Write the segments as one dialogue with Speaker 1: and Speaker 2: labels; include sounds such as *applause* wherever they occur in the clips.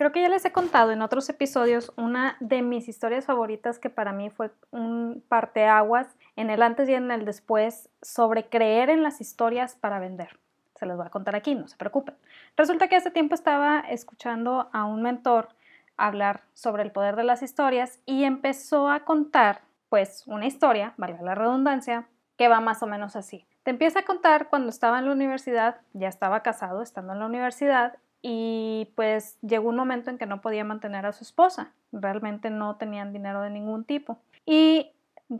Speaker 1: Creo que ya les he contado en otros episodios una de mis historias favoritas que para mí fue un parteaguas en el antes y en el después sobre creer en las historias para vender. Se los voy a contar aquí, no se preocupen. Resulta que hace tiempo estaba escuchando a un mentor hablar sobre el poder de las historias y empezó a contar pues una historia, valga la redundancia, que va más o menos así. Te empieza a contar cuando estaba en la universidad, ya estaba casado estando en la universidad y pues llegó un momento en que no podía mantener a su esposa, realmente no tenían dinero de ningún tipo. Y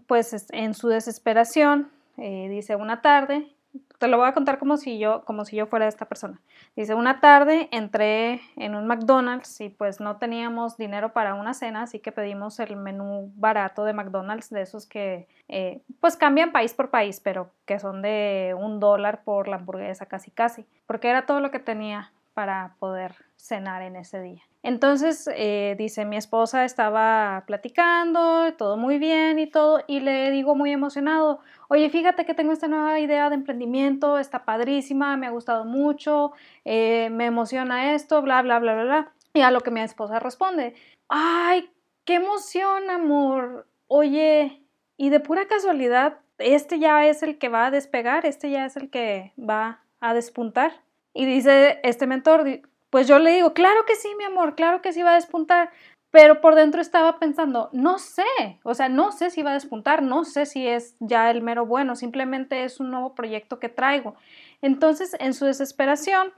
Speaker 1: pues en su desesperación, eh, dice una tarde, te lo voy a contar como si yo, como si yo fuera esta persona. Dice, una tarde entré en un McDonald's y pues no teníamos dinero para una cena, así que pedimos el menú barato de McDonald's, de esos que eh, pues cambian país por país, pero que son de un dólar por la hamburguesa casi casi, porque era todo lo que tenía para poder cenar en ese día. Entonces, eh, dice, mi esposa estaba platicando, todo muy bien y todo, y le digo muy emocionado, oye, fíjate que tengo esta nueva idea de emprendimiento, está padrísima, me ha gustado mucho, eh, me emociona esto, bla, bla, bla, bla, bla. Y a lo que mi esposa responde, ay, qué emoción, amor. Oye, y de pura casualidad, este ya es el que va a despegar, este ya es el que va a despuntar. Y dice este mentor, pues yo le digo, claro que sí, mi amor, claro que sí va a despuntar, pero por dentro estaba pensando, no sé, o sea, no sé si va a despuntar, no sé si es ya el mero bueno, simplemente es un nuevo proyecto que traigo. Entonces, en su desesperación,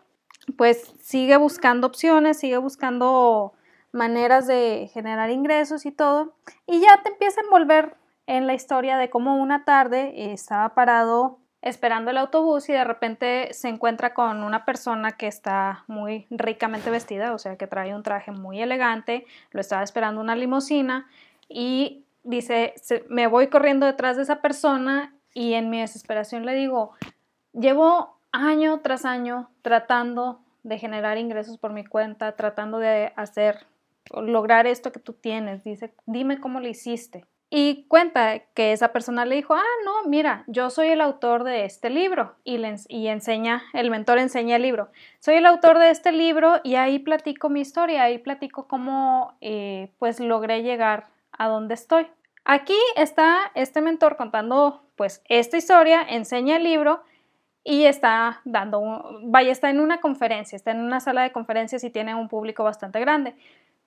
Speaker 1: pues sigue buscando opciones, sigue buscando maneras de generar ingresos y todo, y ya te empieza a envolver en la historia de cómo una tarde estaba parado esperando el autobús y de repente se encuentra con una persona que está muy ricamente vestida, o sea, que trae un traje muy elegante, lo estaba esperando una limusina y dice, me voy corriendo detrás de esa persona y en mi desesperación le digo, llevo año tras año tratando de generar ingresos por mi cuenta, tratando de hacer, lograr esto que tú tienes, dice, dime cómo lo hiciste. Y cuenta que esa persona le dijo, ah, no, mira, yo soy el autor de este libro. Y, le, enseña, el mentor enseña el libro. Soy el autor de este libro y ahí platico mi historia, ahí platico cómo eh, pues logré llegar a donde estoy. Aquí está este mentor contando pues esta historia, enseña el libro y está dando, vaya, está en una conferencia, está en una sala de conferencias y tiene un público bastante grande.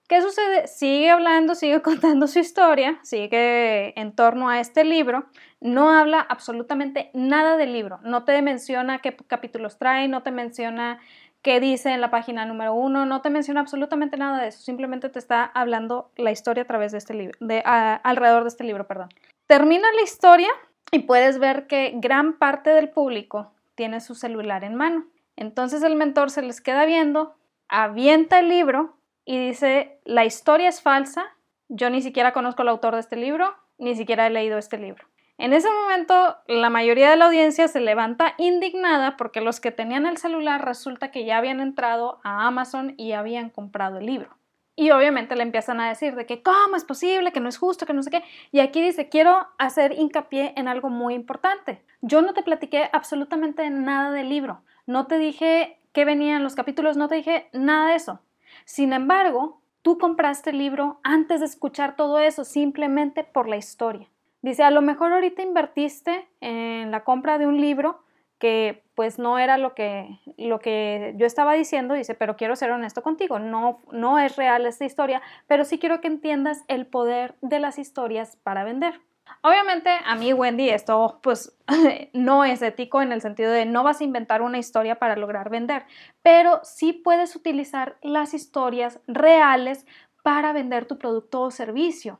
Speaker 1: ¿Qué sucede? Sigue hablando, sigue *laughs* contando su historia, sigue en torno a este libro, no habla absolutamente nada del libro, no te menciona qué capítulos trae, no te menciona qué dice en la página número uno, no te menciona absolutamente nada de eso, simplemente te está hablando la historia a través de este libro, de, alrededor de este libro, perdón. Termina la historia y puedes ver que gran parte del público tiene su celular en mano. Entonces el mentor se les queda viendo, avienta el libro y dice, la historia es falsa, yo ni siquiera conozco al autor de este libro, ni siquiera he leído este libro. En ese momento, la mayoría de la audiencia se levanta indignada porque los que tenían el celular resulta que ya habían entrado a Amazon y habían comprado el libro. Y obviamente le empiezan a decir de que cómo es posible, que no es justo, que no sé qué. Y aquí dice, quiero hacer hincapié en algo muy importante. Yo no te platiqué absolutamente nada del libro. No te dije qué venían los capítulos, no te dije nada de eso. Sin embargo, tú compraste el libro antes de escuchar todo eso, simplemente por la historia. Dice, a lo mejor ahorita invertiste en la compra de un libro que pues no era lo que, lo que yo estaba diciendo, dice, pero quiero ser honesto contigo, no, no es real esta historia, pero sí quiero que entiendas el poder de las historias para vender. Obviamente a mí, Wendy, esto pues *laughs* no es ético en el sentido de no vas a inventar una historia para lograr vender, pero sí puedes utilizar las historias reales para vender tu producto o servicio.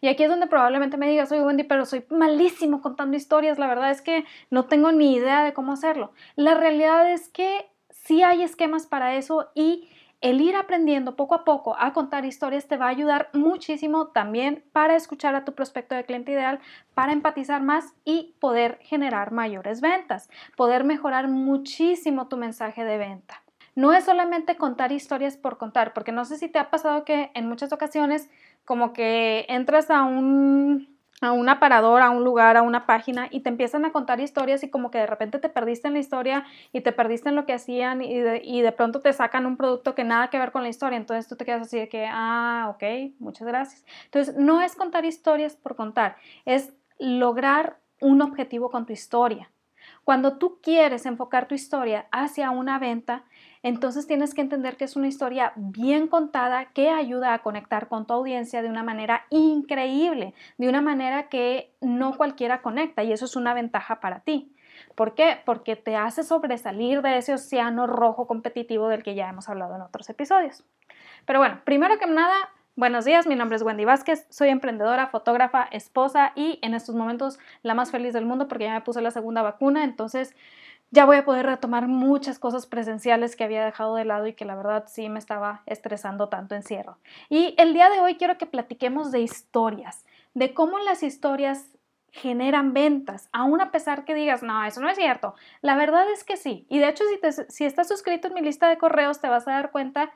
Speaker 1: Y aquí es donde probablemente me digas, oye Wendy, pero soy malísimo contando historias, la verdad es que no tengo ni idea de cómo hacerlo. La realidad es que sí hay esquemas para eso y el ir aprendiendo poco a poco a contar historias te va a ayudar muchísimo también para escuchar a tu prospecto de cliente ideal, para empatizar más y poder generar mayores ventas, poder mejorar muchísimo tu mensaje de venta. No es solamente contar historias por contar, porque no sé si te ha pasado que en muchas ocasiones como que entras a un a un aparador, a un lugar, a una página y te empiezan a contar historias y como que de repente te perdiste en la historia y te perdiste en lo que hacían y de, y de pronto te sacan un producto que nada que ver con la historia, entonces tú te quedas así de que, ah, ok, muchas gracias. Entonces, no es contar historias por contar, es lograr un objetivo con tu historia. Cuando tú quieres enfocar tu historia hacia una venta, entonces tienes que entender que es una historia bien contada que ayuda a conectar con tu audiencia de una manera increíble, de una manera que no cualquiera conecta y eso es una ventaja para ti. ¿Por qué? Porque te hace sobresalir de ese océano rojo competitivo del que ya hemos hablado en otros episodios. Pero bueno, primero que nada, Buenos días, mi nombre es Wendy Vázquez, soy emprendedora, fotógrafa, esposa y en estos momentos la más feliz del mundo porque ya me puse la segunda vacuna, entonces ya voy a poder retomar muchas cosas presenciales que había dejado de lado y que la verdad sí me estaba estresando tanto encierro. Y el día de hoy quiero que platiquemos de historias, de cómo las historias generan ventas, aún a pesar que digas, no, eso no es cierto. La verdad es que sí. Y de hecho, si, si estás suscrito en mi lista de correos, te vas a dar cuenta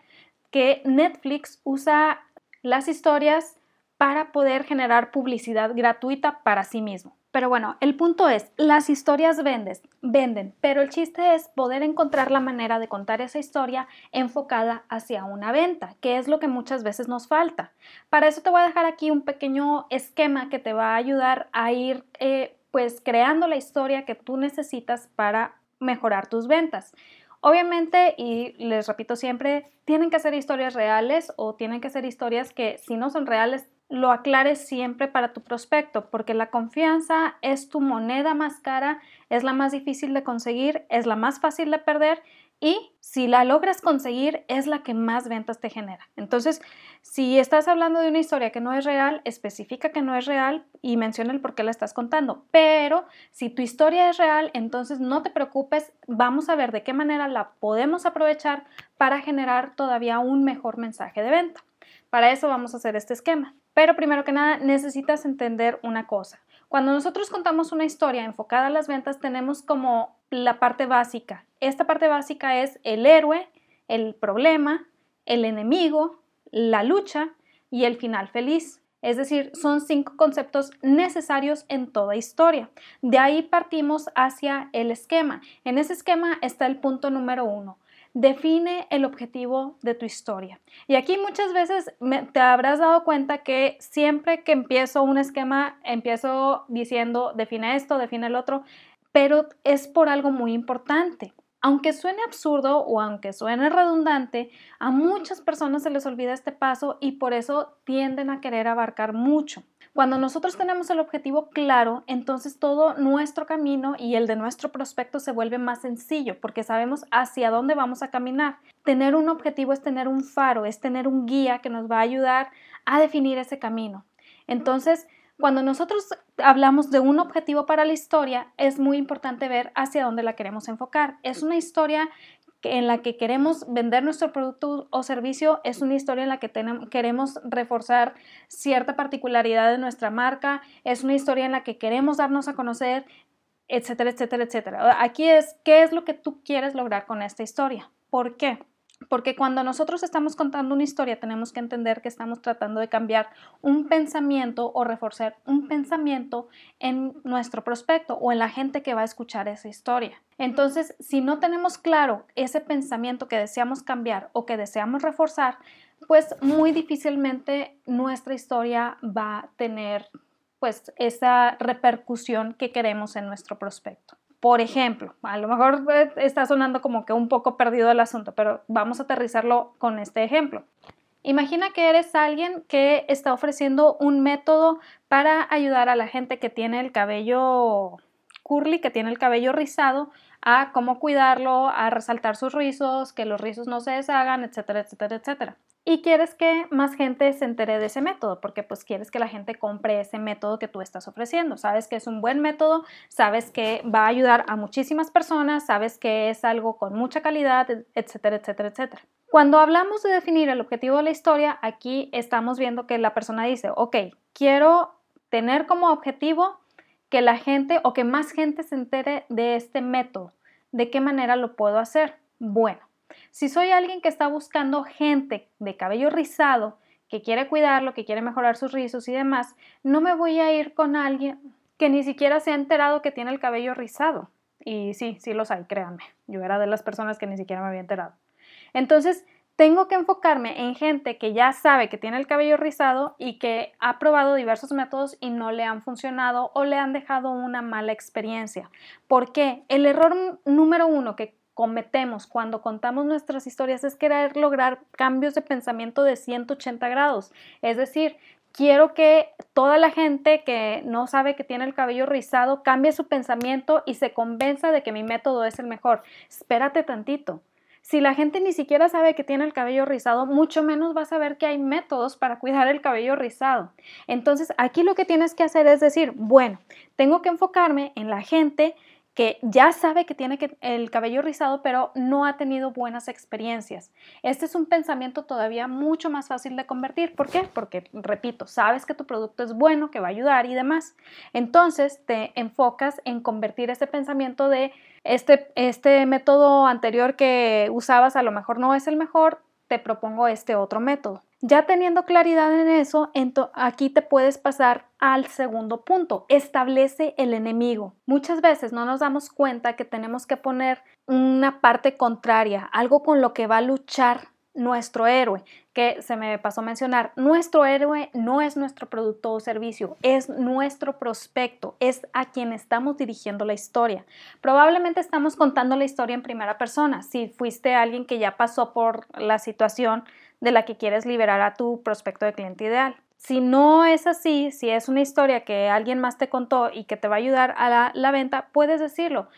Speaker 1: que Netflix usa las historias para poder generar publicidad gratuita para sí mismo. Pero bueno, el punto es, las historias vendes, venden, pero el chiste es poder encontrar la manera de contar esa historia enfocada hacia una venta, que es lo que muchas veces nos falta. Para eso te voy a dejar aquí un pequeño esquema que te va a ayudar a ir eh, pues creando la historia que tú necesitas para mejorar tus ventas. Obviamente, y les repito siempre, tienen que ser historias reales o tienen que ser historias que si no son reales, lo aclares siempre para tu prospecto, porque la confianza es tu moneda más cara, es la más difícil de conseguir, es la más fácil de perder y si la logras conseguir es la que más ventas te genera. Entonces, si estás hablando de una historia que no es real, especifica que no es real y menciona el por qué la estás contando. Pero si tu historia es real, entonces no te preocupes, vamos a ver de qué manera la podemos aprovechar para generar todavía un mejor mensaje de venta. Para eso vamos a hacer este esquema. Pero primero que nada, necesitas entender una cosa. Cuando nosotros contamos una historia enfocada a las ventas, tenemos como la parte básica. Esta parte básica es el héroe, el problema, el enemigo, la lucha y el final feliz. Es decir, son cinco conceptos necesarios en toda historia. De ahí partimos hacia el esquema. En ese esquema está el punto número uno. Define el objetivo de tu historia. Y aquí muchas veces te habrás dado cuenta que siempre que empiezo un esquema, empiezo diciendo, define esto, define el otro, pero es por algo muy importante. Aunque suene absurdo o aunque suene redundante, a muchas personas se les olvida este paso y por eso tienden a querer abarcar mucho. Cuando nosotros tenemos el objetivo claro, entonces todo nuestro camino y el de nuestro prospecto se vuelve más sencillo porque sabemos hacia dónde vamos a caminar. Tener un objetivo es tener un faro, es tener un guía que nos va a ayudar a definir ese camino. Entonces, cuando nosotros hablamos de un objetivo para la historia, es muy importante ver hacia dónde la queremos enfocar. Es una historia en la que queremos vender nuestro producto o servicio, es una historia en la que queremos reforzar cierta particularidad de nuestra marca, es una historia en la que queremos darnos a conocer, etcétera, etcétera, etcétera. Aquí es, ¿qué es lo que tú quieres lograr con esta historia? ¿Por qué? Porque cuando nosotros estamos contando una historia tenemos que entender que estamos tratando de cambiar un pensamiento o reforzar un pensamiento en nuestro prospecto o en la gente que va a escuchar esa historia. Entonces, si no tenemos claro ese pensamiento que deseamos cambiar o que deseamos reforzar, pues muy difícilmente nuestra historia va a tener pues esa repercusión que queremos en nuestro prospecto. Por ejemplo, a lo mejor eh, está sonando como que un poco perdido el asunto, pero vamos a aterrizarlo con este ejemplo. Imagina que eres alguien que está ofreciendo un método para ayudar a la gente que tiene el cabello curly, que tiene el cabello rizado, a cómo cuidarlo, a resaltar sus rizos, que los rizos no se deshagan, etcétera, etcétera, etcétera y quieres que más gente se entere de ese método, porque pues quieres que la gente compre ese método que tú estás ofreciendo. Sabes que es un buen método, sabes que va a ayudar a muchísimas personas, sabes que es algo con mucha calidad, etcétera, etcétera, etcétera. Cuando hablamos de definir el objetivo de la historia, aquí estamos viendo que la persona dice, ok, quiero tener como objetivo que la gente o que más gente se entere de este método. ¿De qué manera lo puedo hacer? Bueno, si soy alguien que está buscando gente de cabello rizado que quiere cuidarlo, que quiere mejorar sus rizos y demás, no me voy a ir con alguien que ni siquiera se ha enterado que tiene el cabello rizado. Y sí, sí los hay, créanme. Yo era de las personas que ni siquiera me había enterado. Entonces, tengo que enfocarme en gente que ya sabe que tiene el cabello rizado y que ha probado diversos métodos y no le han funcionado o le han dejado una mala experiencia. ¿Por qué? El error número uno que cometemos cuando contamos nuestras historias es querer lograr cambios de pensamiento de 180 grados. Es decir, quiero que toda la gente que no sabe que tiene el cabello rizado cambie su pensamiento y se convenza de que mi método es el mejor. Espérate tantito. Si la gente ni siquiera sabe que tiene el cabello rizado, mucho menos va a saber que hay métodos para cuidar el cabello rizado. Entonces, aquí lo que tienes que hacer es decir, bueno, tengo que enfocarme en la gente que ya sabe que tiene el cabello rizado, pero no ha tenido buenas experiencias. Este es un pensamiento todavía mucho más fácil de convertir. ¿Por qué? Porque, repito, sabes que tu producto es bueno, que va a ayudar y demás. Entonces te enfocas en convertir ese pensamiento de este, este método anterior que usabas a lo mejor no es el mejor, te propongo este otro método. Ya teniendo claridad en eso, aquí te puedes pasar al segundo punto, establece el enemigo. Muchas veces no nos damos cuenta que tenemos que poner una parte contraria, algo con lo que va a luchar nuestro héroe, que se me pasó a mencionar, nuestro héroe no es nuestro producto o servicio, es nuestro prospecto, es a quien estamos dirigiendo la historia. Probablemente estamos contando la historia en primera persona, si fuiste alguien que ya pasó por la situación de la que quieres liberar a tu prospecto de cliente ideal. Si no es así, si es una historia que alguien más te contó y que te va a ayudar a la, la venta, puedes decirlo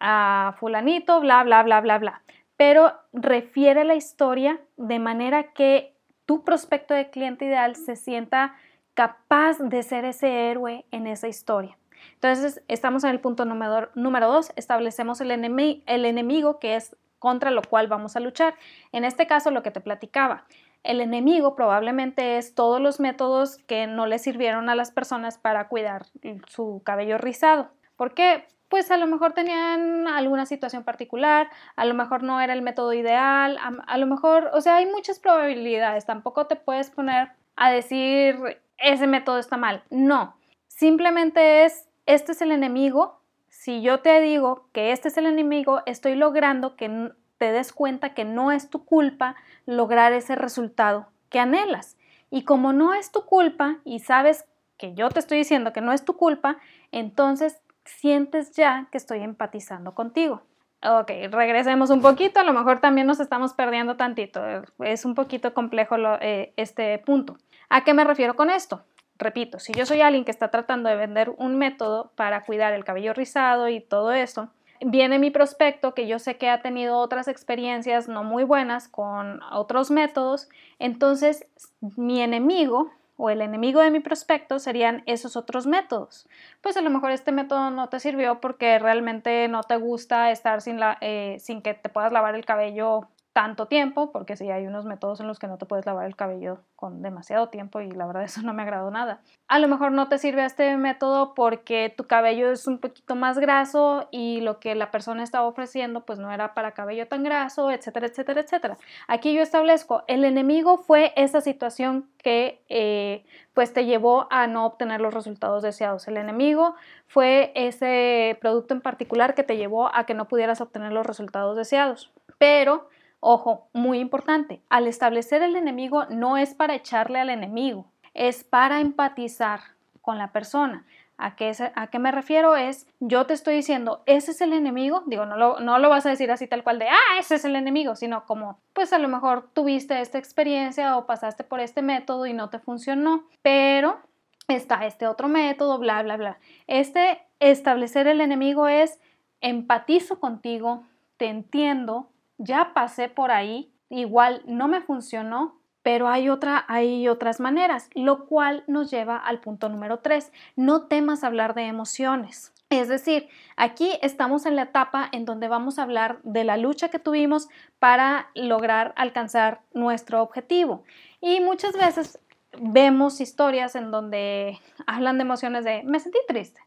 Speaker 1: a fulanito, bla, bla, bla, bla, bla pero refiere la historia de manera que tu prospecto de cliente ideal se sienta capaz de ser ese héroe en esa historia. Entonces, estamos en el punto número, número dos, establecemos el, el enemigo que es contra lo cual vamos a luchar. En este caso, lo que te platicaba, el enemigo probablemente es todos los métodos que no le sirvieron a las personas para cuidar su cabello rizado. ¿Por qué? Pues a lo mejor tenían alguna situación particular, a lo mejor no era el método ideal, a, lo mejor, o sea, hay muchas probabilidades, tampoco te puedes poner a decir ese método está mal, no, simplemente es, este es el enemigo, si yo te digo que este es el enemigo, estoy logrando que te des cuenta que no es tu culpa lograr ese resultado que anhelas. Y como no es tu culpa y sabes que yo te estoy diciendo que no es tu culpa, entonces sientes ya que estoy empatizando contigo. Ok, regresemos un poquito, a lo mejor también nos estamos perdiendo tantito, es un poquito complejo eh, este punto. ¿A qué me refiero con esto? Repito, si yo soy alguien que está tratando de vender un método para cuidar el cabello rizado y todo eso, viene mi prospecto que yo sé que ha tenido otras experiencias no muy buenas con otros métodos, entonces mi enemigo o el enemigo de mi prospecto serían esos otros métodos. Pues a lo mejor este método no te sirvió porque realmente no te gusta estar sin, la, eh, sin que te puedas lavar el cabello tanto tiempo, porque sí hay unos métodos en los que no te puedes lavar el cabello con demasiado tiempo y la verdad *laughs* eso no me agradó nada. A lo mejor no te sirve este método porque tu cabello es un poquito más graso y lo que la persona estaba ofreciendo pues no era para cabello tan graso, etcétera, etcétera, etcétera. Aquí yo establezco, el enemigo fue esa situación que eh, pues te llevó a no obtener los resultados deseados. El enemigo fue ese producto en particular que te llevó a que no pudieras obtener los resultados deseados. Pero Ojo, muy importante, al establecer el enemigo no es para echarle al enemigo, es para empatizar con la persona. ¿A qué, ¿A qué, me refiero? Es, yo te estoy diciendo, ese es el enemigo, digo, no lo, no lo vas a decir así tal cual de, ah, ese es el enemigo, sino como, pues a lo mejor tuviste esta experiencia o pasaste por este método y no te funcionó, pero está este otro método, bla, bla, bla. Este establecer el enemigo es, empatizo contigo, te entiendo, ya pasé por ahí, igual no me funcionó, pero hay, otra, hay otras maneras, lo cual nos lleva al punto número 3. No temas hablar de emociones. Es decir, aquí estamos en la etapa en donde vamos a hablar de la lucha que tuvimos para lograr alcanzar nuestro objetivo. Y muchas veces vemos historias en donde hablan de emociones de me sentí triste,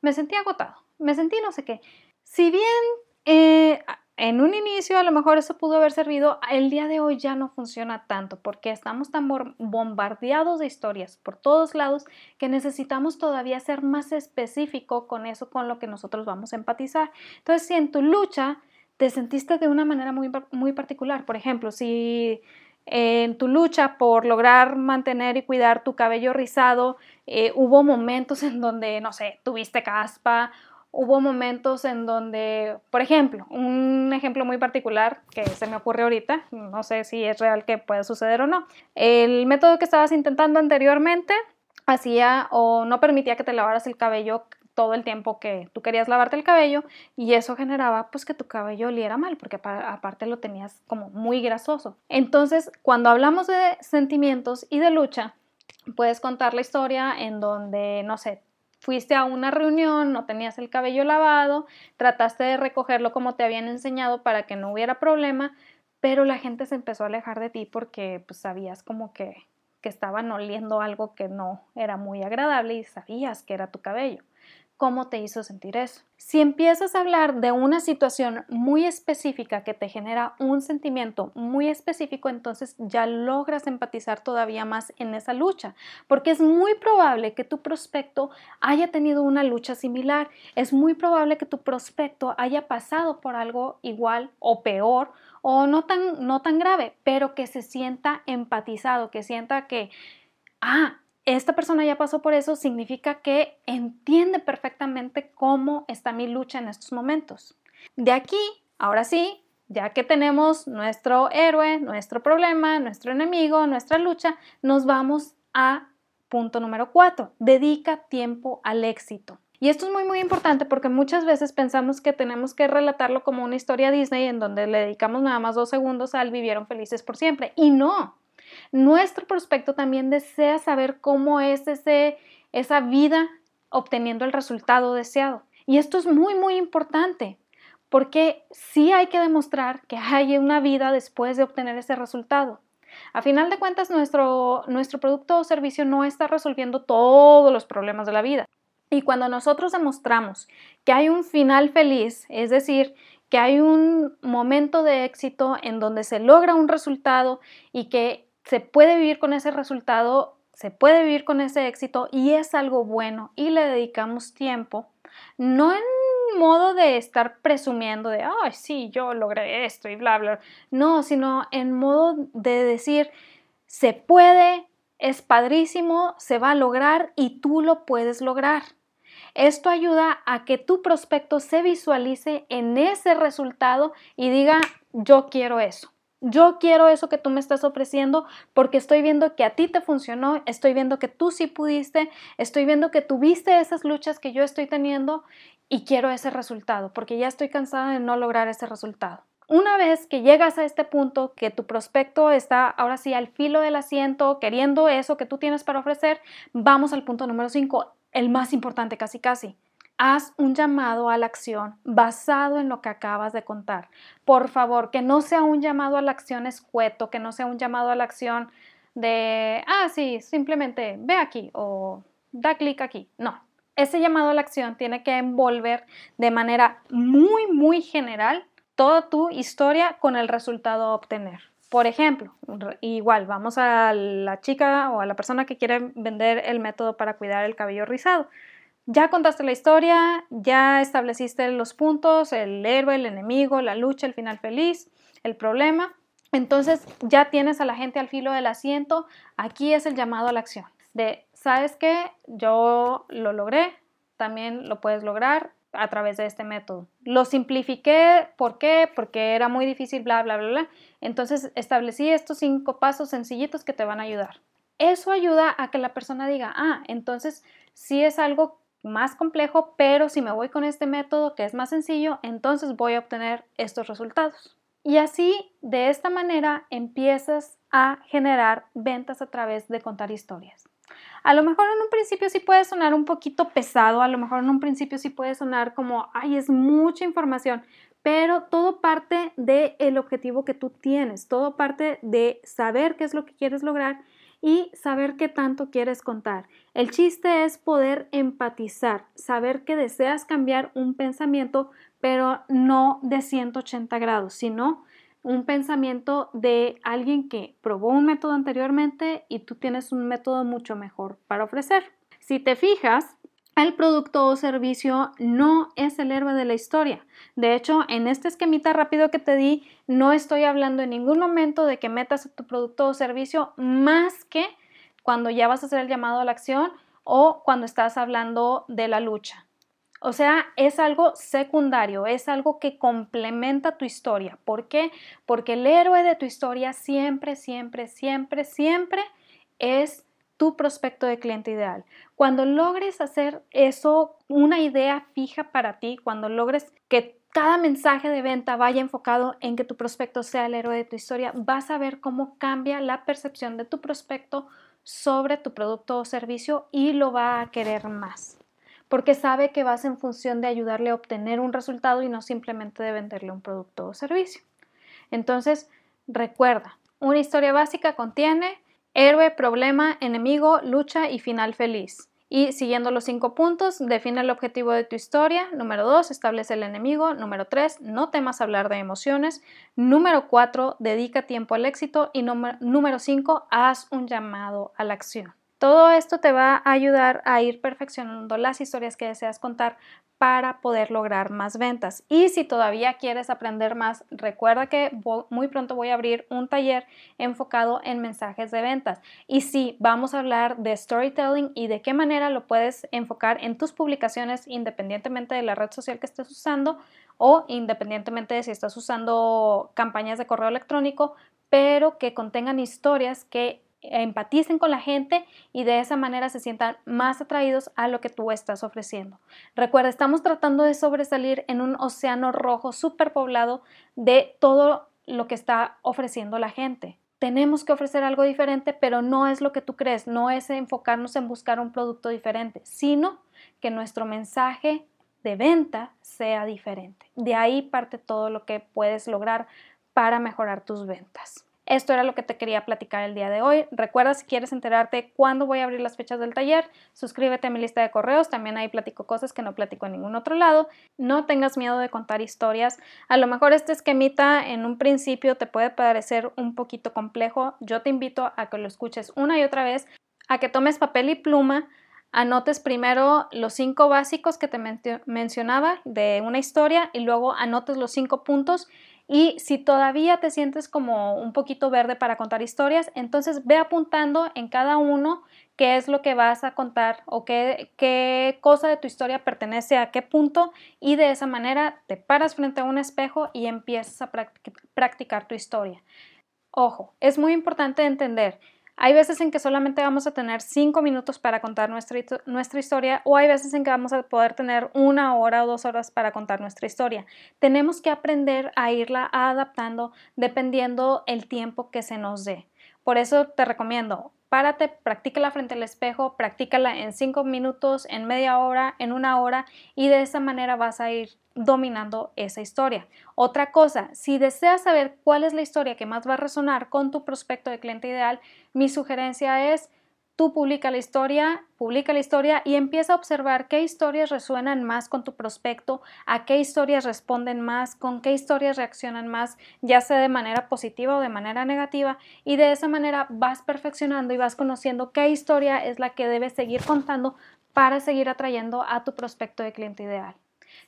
Speaker 1: me sentí agotado, me sentí no sé qué. Si bien eh, en un inicio a lo mejor eso pudo haber servido, el día de hoy ya no funciona tanto porque estamos tan bombardeados de historias por todos lados que necesitamos todavía ser más específico con eso con lo que nosotros vamos a empatizar. Entonces, si en tu lucha te sentiste de una manera muy, particular, por ejemplo, si en tu lucha por lograr mantener y cuidar tu cabello rizado, eh, hubo momentos en donde, no sé, tuviste caspa hubo momentos en donde, por ejemplo, un ejemplo muy particular que se me ocurre ahorita, no sé si es real que puede suceder o no, el método que estabas intentando anteriormente hacía o no permitía que te lavaras el cabello todo el tiempo que tú querías lavarte el cabello y eso generaba pues que tu cabello oliera mal porque aparte lo tenías como muy grasoso. Entonces, cuando hablamos de sentimientos y de lucha, puedes contar la historia en donde, no sé, fuiste a una reunión, no tenías el cabello lavado, trataste de recogerlo como te habían enseñado para que no hubiera problema, pero la gente se empezó a alejar de ti porque pues, sabías como que, que estaban oliendo algo que no era muy agradable y sabías que era tu cabello cómo te hizo sentir eso. Si empiezas a hablar de una situación muy específica que te genera un sentimiento muy específico, entonces ya logras empatizar todavía más en esa lucha, porque es muy probable que tu prospecto haya tenido una lucha similar, es muy probable que tu prospecto haya pasado por algo igual o peor o no tan, no tan grave, pero que se sienta empatizado, que sienta que, ah, esta persona ya pasó por eso, significa que entiende perfectamente cómo está mi lucha en estos momentos. De aquí, ahora sí, ya que tenemos nuestro héroe, nuestro problema, nuestro enemigo, nuestra lucha, nos vamos a punto número cuatro. Dedica tiempo al éxito. Y esto es muy muy importante porque muchas veces pensamos que tenemos que relatarlo como una historia Disney en donde le dedicamos nada más dos segundos al vivieron felices por siempre. Y no, nuestro prospecto también desea saber cómo es ese, esa vida obteniendo el resultado deseado. Y esto es muy, muy importante porque sí hay que demostrar que hay una vida después de obtener ese resultado. A final de cuentas, nuestro, nuestro producto o servicio no está resolviendo todos los problemas de la vida. Y cuando nosotros demostramos que hay un final feliz, es decir, que hay un momento de éxito en donde se logra un resultado y que se puede vivir con ese resultado, se puede vivir con ese éxito y es algo bueno y le dedicamos tiempo, no en modo de estar presumiendo de, ay, sí, yo logré esto y bla, bla, no, sino en modo de decir, se puede, es padrísimo, se va a lograr y tú lo puedes lograr. Esto ayuda a que tu prospecto se visualice en ese resultado y diga, yo quiero eso. Yo quiero eso que tú me estás ofreciendo porque estoy viendo que a ti te funcionó, estoy viendo que tú sí pudiste, estoy viendo que tuviste esas luchas que yo estoy teniendo y quiero ese resultado porque ya estoy cansada de no lograr ese resultado. Una vez que llegas a este punto, que tu prospecto está ahora sí al filo del asiento, queriendo eso que tú tienes para ofrecer, vamos al punto número 5, el más importante casi casi. Haz un llamado a la acción basado en lo que acabas de contar. Por favor, que no sea un llamado a la acción escueto, que no sea un llamado a la acción de, ah, sí, simplemente ve aquí o da clic aquí. No, ese llamado a la acción tiene que envolver de manera muy, muy general toda tu historia con el resultado a obtener. Por ejemplo, igual vamos a la chica o a la persona que quiere vender el método para cuidar el cabello rizado. Ya contaste la historia, ya estableciste los puntos, el héroe, el enemigo, la lucha, el final feliz, el problema. Entonces ya tienes a la gente al filo del asiento. Aquí es el llamado a la acción. De, ¿sabes qué? Yo lo logré, también lo puedes lograr a través de este método. Lo simplifiqué, ¿por qué? Porque era muy difícil, bla, bla, bla, bla. Entonces establecí estos cinco pasos sencillitos que te van a ayudar. Eso ayuda a que la persona diga, ah, entonces sí es algo más complejo, pero si me voy con este método que es más sencillo, entonces voy a obtener estos resultados. Y así, de esta manera, empiezas a generar ventas a través de contar historias. A lo mejor en un principio sí puede sonar un poquito pesado, a lo mejor en un principio sí puede sonar como, ay, es mucha información, pero todo parte del el objetivo que tú tienes, todo parte de saber qué es lo que quieres lograr y saber qué tanto quieres contar. El chiste es poder empatizar, saber que deseas cambiar un pensamiento, pero no de 180 grados, sino un pensamiento de alguien que probó un método anteriormente y tú tienes un método mucho mejor para ofrecer. Si te fijas, el producto o servicio no es el héroe de la historia. De hecho, en este esquemita rápido que te di, no estoy hablando en ningún momento de que metas tu producto o servicio más que cuando ya vas a hacer el llamado a la acción o cuando estás hablando de la lucha. O sea, es algo secundario, es algo que complementa tu historia. ¿Por qué? Porque el héroe de tu historia siempre, siempre, siempre, siempre es tu prospecto de cliente ideal. Cuando logres hacer eso una idea fija para ti, cuando logres que cada mensaje de venta vaya enfocado en que tu prospecto sea el héroe de tu historia, vas a ver cómo cambia la percepción de tu prospecto sobre tu producto o servicio y lo va a querer más, porque sabe que vas en función de ayudarle a obtener un resultado y no simplemente de venderle un producto o servicio. Entonces, recuerda, una historia básica contiene Héroe, problema, enemigo, lucha y final feliz. Y siguiendo los cinco puntos, define el objetivo de tu historia. Número dos, establece el enemigo. Número tres, no temas hablar de emociones. Número cuatro, dedica tiempo al éxito. Y número cinco, haz un llamado a la acción. Todo esto te va a ayudar a ir perfeccionando las historias que deseas contar para poder lograr más ventas. Y si todavía quieres aprender más, recuerda que muy pronto voy a abrir un taller enfocado en mensajes de ventas. Y sí, vamos a hablar de storytelling y de qué manera lo puedes enfocar en tus publicaciones independientemente de la red social que estés usando o independientemente de si estás usando campañas de correo electrónico, pero que contengan historias que empaticen con la gente y de esa manera se sientan más atraídos a lo que tú estás ofreciendo. Recuerda, estamos tratando de sobresalir en un océano rojo superpoblado de todo lo que está ofreciendo la gente. Tenemos que ofrecer algo diferente, pero no es lo que tú crees, no es enfocarnos en buscar un producto diferente, sino que nuestro mensaje de venta sea diferente. De ahí parte todo lo que puedes lograr para mejorar tus ventas. Esto era lo que te quería platicar el día de hoy. Recuerda si quieres enterarte cuándo voy a abrir las fechas del taller, suscríbete a mi lista de correos, también ahí platico cosas que no platico en ningún otro lado. No tengas miedo de contar historias. A lo mejor este esquemita en un principio te puede parecer un poquito complejo. Yo te invito a que lo escuches una y otra vez, a que tomes papel y pluma, anotes primero los cinco básicos que te mencionaba de una historia y luego anotes los cinco puntos y si todavía te sientes como un poquito verde para contar historias, entonces ve apuntando en cada uno qué es lo que vas a contar o qué, qué cosa de tu historia pertenece a qué punto y de esa manera te paras frente a un espejo y empiezas a practicar tu historia. Ojo, es muy importante entender hay veces en que solamente vamos a tener cinco minutos para contar nuestra, nuestra, historia o hay veces en que vamos a poder tener una hora o dos horas para contar nuestra historia. Tenemos que aprender a irla adaptando dependiendo el tiempo que se nos dé. Por eso te recomiendo párate, practícala frente al espejo, practícala en cinco minutos, en media hora, en una hora y de esa manera vas a ir dominando esa historia. Otra cosa, si deseas saber cuál es la historia que más va a resonar con tu prospecto de cliente ideal, mi sugerencia es Tú publica la historia, publica la historia y empieza a observar qué historias resuenan más con tu prospecto, a qué historias responden más, con qué historias reaccionan más, ya sea de manera positiva o de manera negativa, y de esa manera vas perfeccionando y vas conociendo qué historia es la que debes seguir contando para seguir atrayendo a tu prospecto de cliente ideal.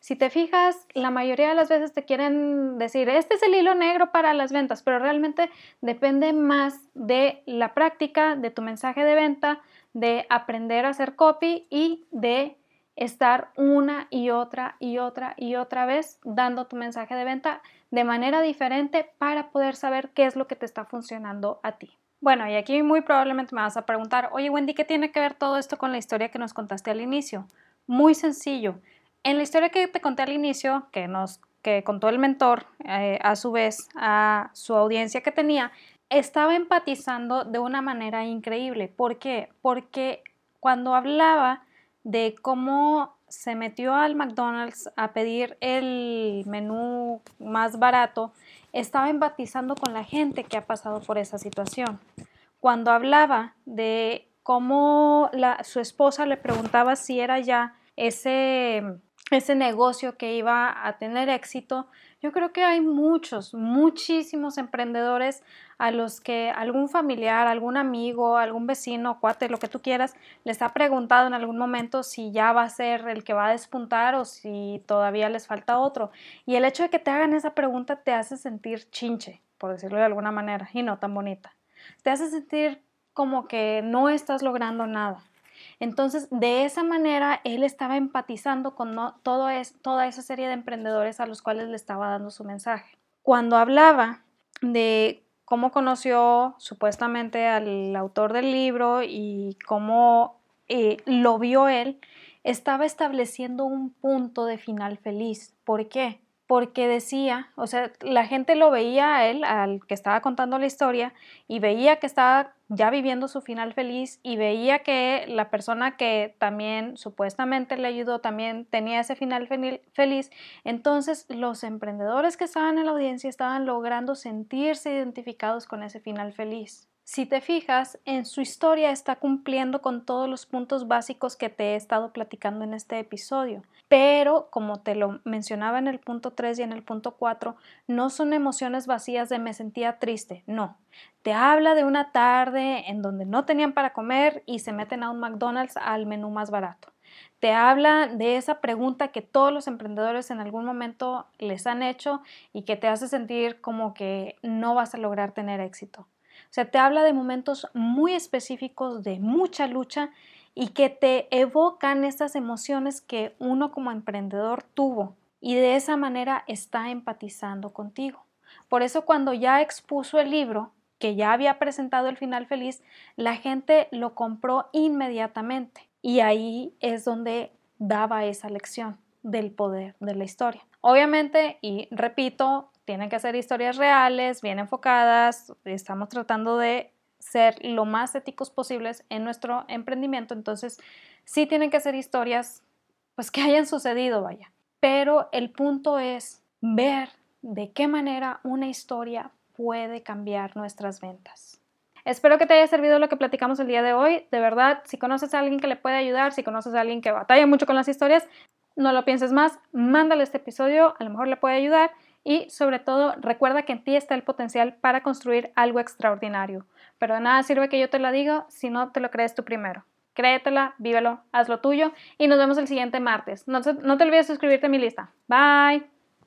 Speaker 1: Si te fijas, la mayoría de las veces te quieren decir, este es el hilo negro para las ventas, pero realmente depende más de la práctica, de tu mensaje de venta, de aprender a hacer copy y de estar una y otra y otra y otra vez dando tu mensaje de venta de manera diferente para poder saber qué es lo que te está funcionando a ti. Bueno, y aquí muy probablemente me vas a preguntar, oye Wendy, ¿qué tiene que ver todo esto con la historia que nos contaste al inicio? Muy sencillo. En la historia que te conté al inicio, que nos que contó el mentor, eh, a su vez a su audiencia que tenía, estaba empatizando de una manera increíble. ¿Por qué? Porque cuando hablaba de cómo se metió al McDonald's a pedir el menú más barato, estaba empatizando con la gente que ha pasado por esa situación. Cuando hablaba de cómo su esposa le preguntaba si era ya ese, ese negocio que iba a tener éxito, yo creo que hay muchos, muchísimos emprendedores a los que algún familiar, algún amigo, algún vecino, cuate, lo que tú quieras, les ha preguntado en algún momento si ya va a ser el que va a despuntar o si todavía les falta otro. Y el hecho de que te hagan esa pregunta te hace sentir chinche, por decirlo de alguna manera, y no tan bonita. Te hace sentir como que no estás logrando nada. Entonces, de esa manera, él estaba empatizando con todo toda esa serie de emprendedores a los cuales le estaba dando su mensaje. Cuando hablaba de cómo conoció supuestamente al autor del libro y cómo eh, lo vio él, estaba estableciendo un punto de final feliz. ¿Por qué? Porque decía, o sea, la gente lo veía a él, al que estaba contando la historia, y veía que estaba ya viviendo su final feliz y veía que la persona que también supuestamente le ayudó también tenía ese final feliz. Entonces los emprendedores que estaban en la audiencia estaban logrando sentirse identificados con ese final feliz. Si te fijas, en su historia está cumpliendo con todos los puntos básicos que te he estado platicando en este episodio. Pero, como te lo mencionaba en el punto 3 y en el punto 4, no son emociones vacías de me sentía triste, no. Te habla de una tarde en donde no tenían para comer y se meten a un McDonald's al menú más barato. Te habla de esa pregunta que todos los emprendedores en algún momento les han hecho y que te hace sentir como que no vas a lograr tener éxito. Sea, te habla de momentos muy específicos de mucha lucha y que te evocan estas emociones que uno como emprendedor tuvo y de esa manera está empatizando contigo. Por eso cuando ya expuso el libro, que ya había presentado el final feliz, la gente lo compró inmediatamente y ahí es donde daba esa lección del poder de la historia. Obviamente, y repito, tienen que ser historias reales, bien enfocadas, estamos tratando de ser lo más éticos posibles en nuestro emprendimiento, entonces sí tienen que ser historias pues que hayan sucedido, vaya. Pero el punto es ver de qué manera una historia puede cambiar nuestras ventas. Espero que te haya servido lo que platicamos el día de hoy. De verdad, si conoces a alguien que le puede ayudar, si conoces a alguien que batalla mucho con las historias, no lo pienses más, mándale este episodio, a lo mejor le puede ayudar y sobre todo recuerda que en ti está el potencial para construir algo extraordinario. Pero de nada sirve que yo te lo diga si no te lo crees tú primero. Créetela, vívelo, haz lo tuyo y nos vemos el siguiente martes. No, no te olvides suscribirte a mi lista. Bye.